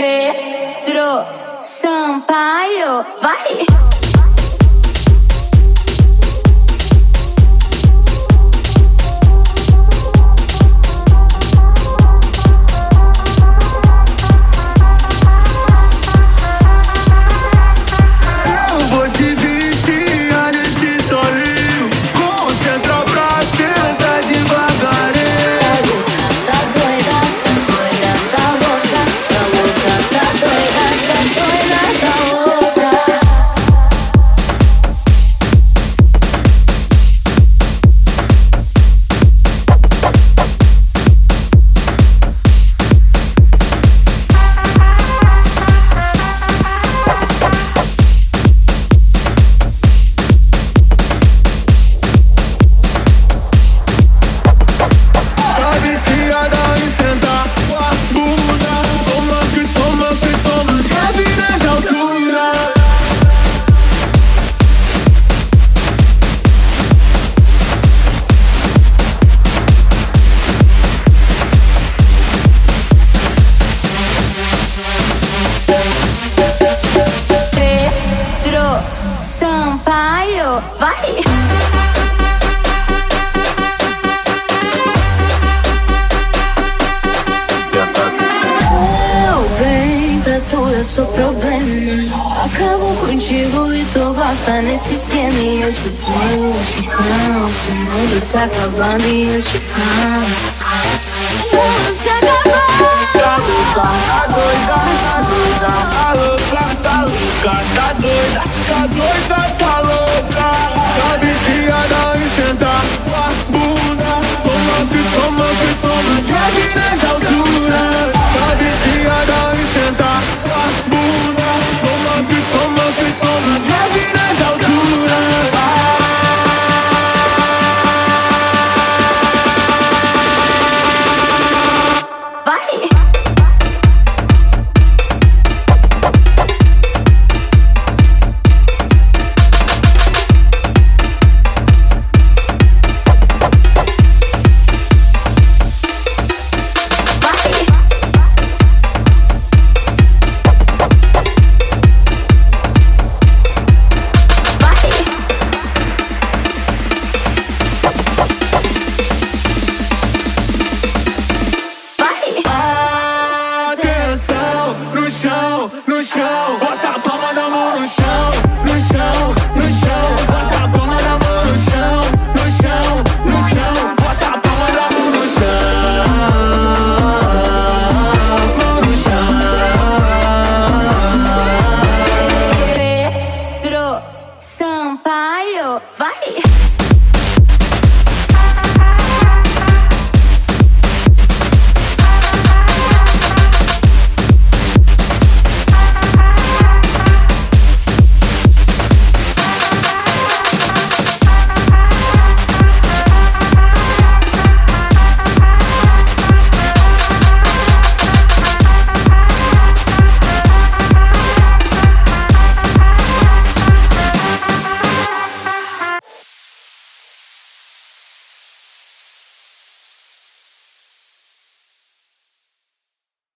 Pedro Sampaio, vai! Sampaio, vai! eu sou problema. Acabo contigo e tu gosta nesse esquema. E eu te canso, canso. O mundo se acabando e eu te canso. O mundo se acabando. Tá, tá, tá, doida